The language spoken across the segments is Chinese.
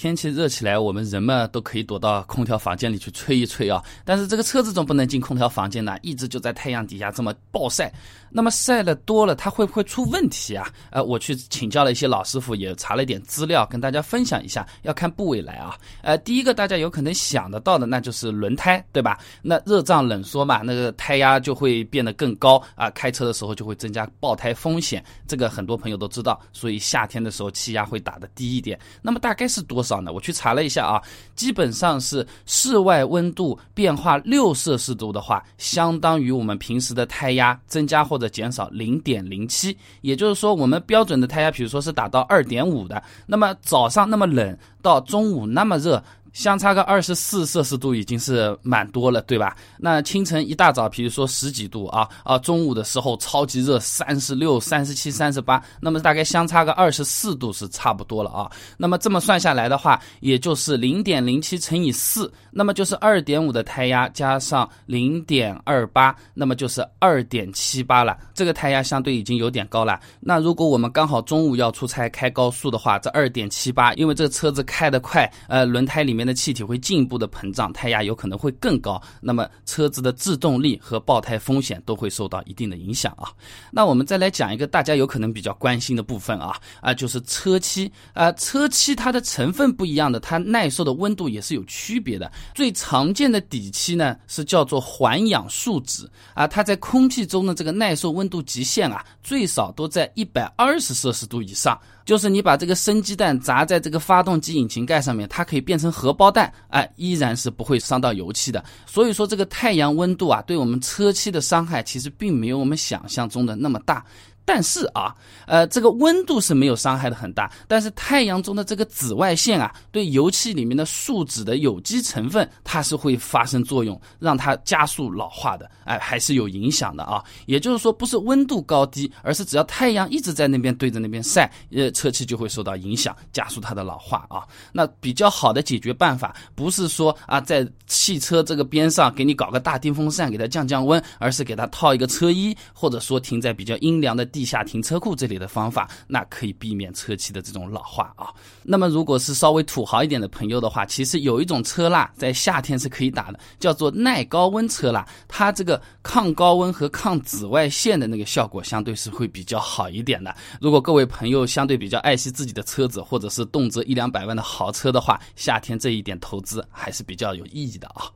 天气热起来，我们人们都可以躲到空调房间里去吹一吹啊。但是这个车子总不能进空调房间呢，一直就在太阳底下这么暴晒。那么晒的多了，它会不会出问题啊？呃，我去请教了一些老师傅，也查了一点资料，跟大家分享一下。要看部位来啊。呃，第一个大家有可能想得到的，那就是轮胎，对吧？那热胀冷缩嘛，那个胎压就会变得更高啊，开车的时候就会增加爆胎风险。这个很多朋友都知道，所以夏天的时候气压会打得低一点。那么大概是多少呢？我去查了一下啊，基本上是室外温度变化六摄氏度的话，相当于我们平时的胎压增加或者减少零点零七。也就是说，我们标准的胎压，比如说是达到二点五的，那么早上那么冷，到中午那么热。相差个二十四摄氏度已经是蛮多了，对吧？那清晨一大早，比如说十几度啊啊，中午的时候超级热，三十六、三十七、三十八，那么大概相差个二十四度是差不多了啊。那么这么算下来的话，也就是零点零七乘以四，那么就是二点五的胎压加上零点二八，那么就是二点七八了。这个胎压相对已经有点高了。那如果我们刚好中午要出差开高速的话，这二点七八，因为这个车子开得快，呃，轮胎里面。面的气体会进一步的膨胀，胎压有可能会更高，那么车子的制动力和爆胎风险都会受到一定的影响啊。那我们再来讲一个大家有可能比较关心的部分啊啊，就是车漆啊，车漆它的成分不一样的，它耐受的温度也是有区别的。最常见的底漆呢是叫做环氧树脂啊，它在空气中的这个耐受温度极限啊，最少都在一百二十摄氏度以上。就是你把这个生鸡蛋砸在这个发动机引擎盖上面，它可以变成荷包蛋，哎，依然是不会伤到油漆的。所以说，这个太阳温度啊，对我们车漆的伤害其实并没有我们想象中的那么大。但是啊，呃，这个温度是没有伤害的很大，但是太阳中的这个紫外线啊，对油漆里面的树脂的有机成分，它是会发生作用，让它加速老化的，哎，还是有影响的啊。也就是说，不是温度高低，而是只要太阳一直在那边对着那边晒，呃，车漆就会受到影响，加速它的老化啊。那比较好的解决办法，不是说啊，在汽车这个边上给你搞个大电风扇给它降降温，而是给它套一个车衣，或者说停在比较阴凉的地。地下停车库这里的方法，那可以避免车漆的这种老化啊。那么，如果是稍微土豪一点的朋友的话，其实有一种车蜡在夏天是可以打的，叫做耐高温车蜡。它这个抗高温和抗紫外线的那个效果，相对是会比较好一点的。如果各位朋友相对比较爱惜自己的车子，或者是动辄一两百万的豪车的话，夏天这一点投资还是比较有意义的啊。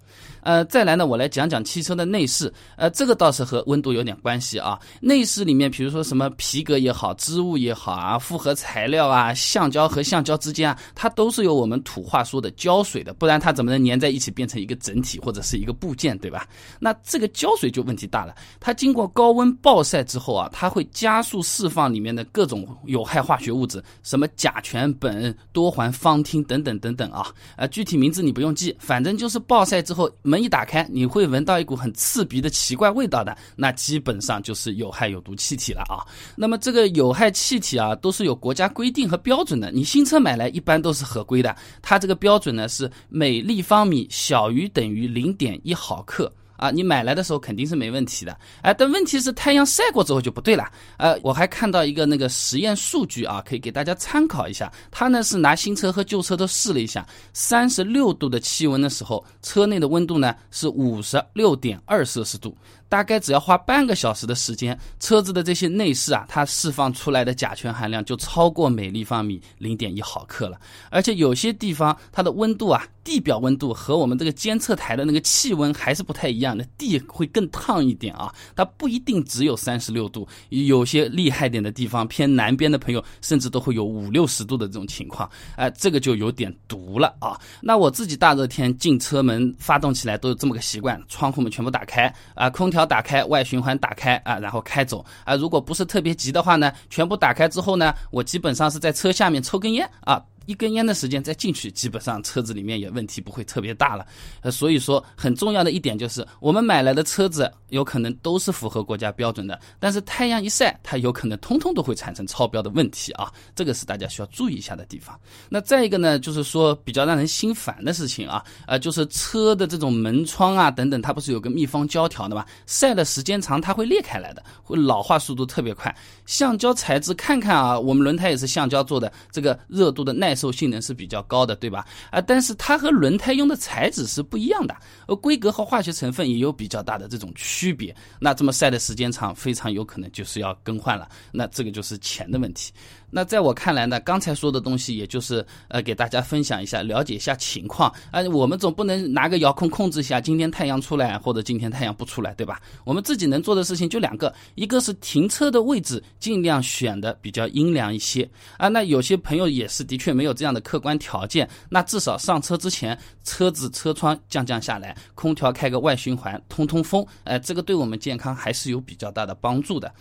呃，再来呢，我来讲讲汽车的内饰。呃，这个倒是和温度有点关系啊。内饰里面，比如说什么皮革也好，织物也好啊，复合材料啊，橡胶和橡胶之间啊，它都是有我们土话说的胶水的，不然它怎么能粘在一起变成一个整体或者是一个部件，对吧？那这个胶水就问题大了。它经过高温暴晒之后啊，它会加速释放里面的各种有害化学物质，什么甲醛、苯、多环芳烃等等等等啊。呃，具体名字你不用记，反正就是暴晒之后。门一打开，你会闻到一股很刺鼻的奇怪味道的，那基本上就是有害有毒气体了啊。那么这个有害气体啊，都是有国家规定和标准的。你新车买来一般都是合规的，它这个标准呢是每立方米小于等于零点一毫克。啊，你买来的时候肯定是没问题的，哎，但问题是太阳晒过之后就不对了。呃，我还看到一个那个实验数据啊，可以给大家参考一下。他呢是拿新车和旧车都试了一下，三十六度的气温的时候，车内的温度呢是五十六点二摄氏度。大概只要花半个小时的时间，车子的这些内饰啊，它释放出来的甲醛含量就超过每立方米零点一毫克了。而且有些地方它的温度啊，地表温度和我们这个监测台的那个气温还是不太一样的，地会更烫一点啊。它不一定只有三十六度，有些厉害点的地方，偏南边的朋友甚至都会有五六十度的这种情况。哎，这个就有点毒了啊。那我自己大热天进车门发动起来都有这么个习惯，窗户们全部打开啊，空调。打开，外循环打开啊，然后开走啊。如果不是特别急的话呢，全部打开之后呢，我基本上是在车下面抽根烟啊。一根烟的时间再进去，基本上车子里面也问题不会特别大了。呃，所以说很重要的一点就是，我们买来的车子有可能都是符合国家标准的，但是太阳一晒，它有可能通通都会产生超标的问题啊。这个是大家需要注意一下的地方。那再一个呢，就是说比较让人心烦的事情啊，呃，就是车的这种门窗啊等等，它不是有个密封胶条的吗？晒的时间长，它会裂开来的，会老化速度特别快。橡胶材质看看啊，我们轮胎也是橡胶做的，这个热度的耐。耐受性能是比较高的，对吧？啊，但是它和轮胎用的材质是不一样的，而规格和化学成分也有比较大的这种区别。那这么晒的时间长，非常有可能就是要更换了。那这个就是钱的问题。那在我看来呢，刚才说的东西，也就是呃给大家分享一下，了解一下情况。啊，我们总不能拿个遥控控制一下今天太阳出来或者今天太阳不出来，对吧？我们自己能做的事情就两个，一个是停车的位置尽量选的比较阴凉一些啊。那有些朋友也是的确没没有这样的客观条件，那至少上车之前车子车窗降降下来，空调开个外循环通通风，哎，这个对我们健康还是有比较大的帮助的。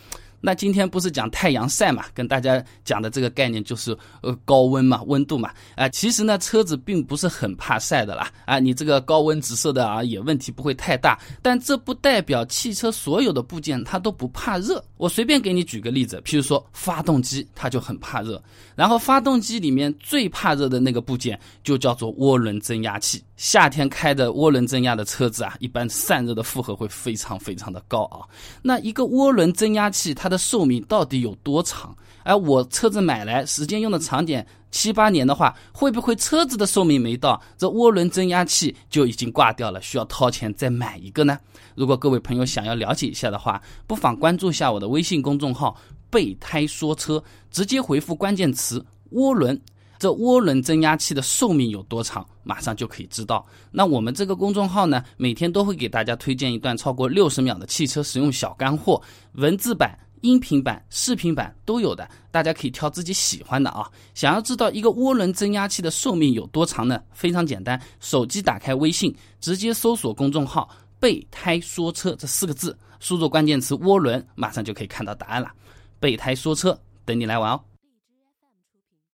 那今天不是讲太阳晒嘛？跟大家讲的这个概念就是呃高温嘛，温度嘛。啊，其实呢，车子并不是很怕晒的啦。啊，你这个高温直射的啊，也问题不会太大。但这不代表汽车所有的部件它都不怕热。我随便给你举个例子，譬如说发动机，它就很怕热。然后发动机里面最怕热的那个部件就叫做涡轮增压器。夏天开的涡轮增压的车子啊，一般散热的负荷会非常非常的高啊。那一个涡轮增压器它的的寿命到底有多长？哎，我车子买来时间用的长点七八年的话，会不会车子的寿命没到，这涡轮增压器就已经挂掉了，需要掏钱再买一个呢？如果各位朋友想要了解一下的话，不妨关注一下我的微信公众号“备胎说车”，直接回复关键词“涡轮”。这涡轮增压器的寿命有多长？马上就可以知道。那我们这个公众号呢，每天都会给大家推荐一段超过六十秒的汽车使用小干货，文字版、音频版、视频版都有的，大家可以挑自己喜欢的啊。想要知道一个涡轮增压器的寿命有多长呢？非常简单，手机打开微信，直接搜索公众号“备胎说车”这四个字，输入关键词“涡轮”，马上就可以看到答案了。备胎说车，等你来玩哦。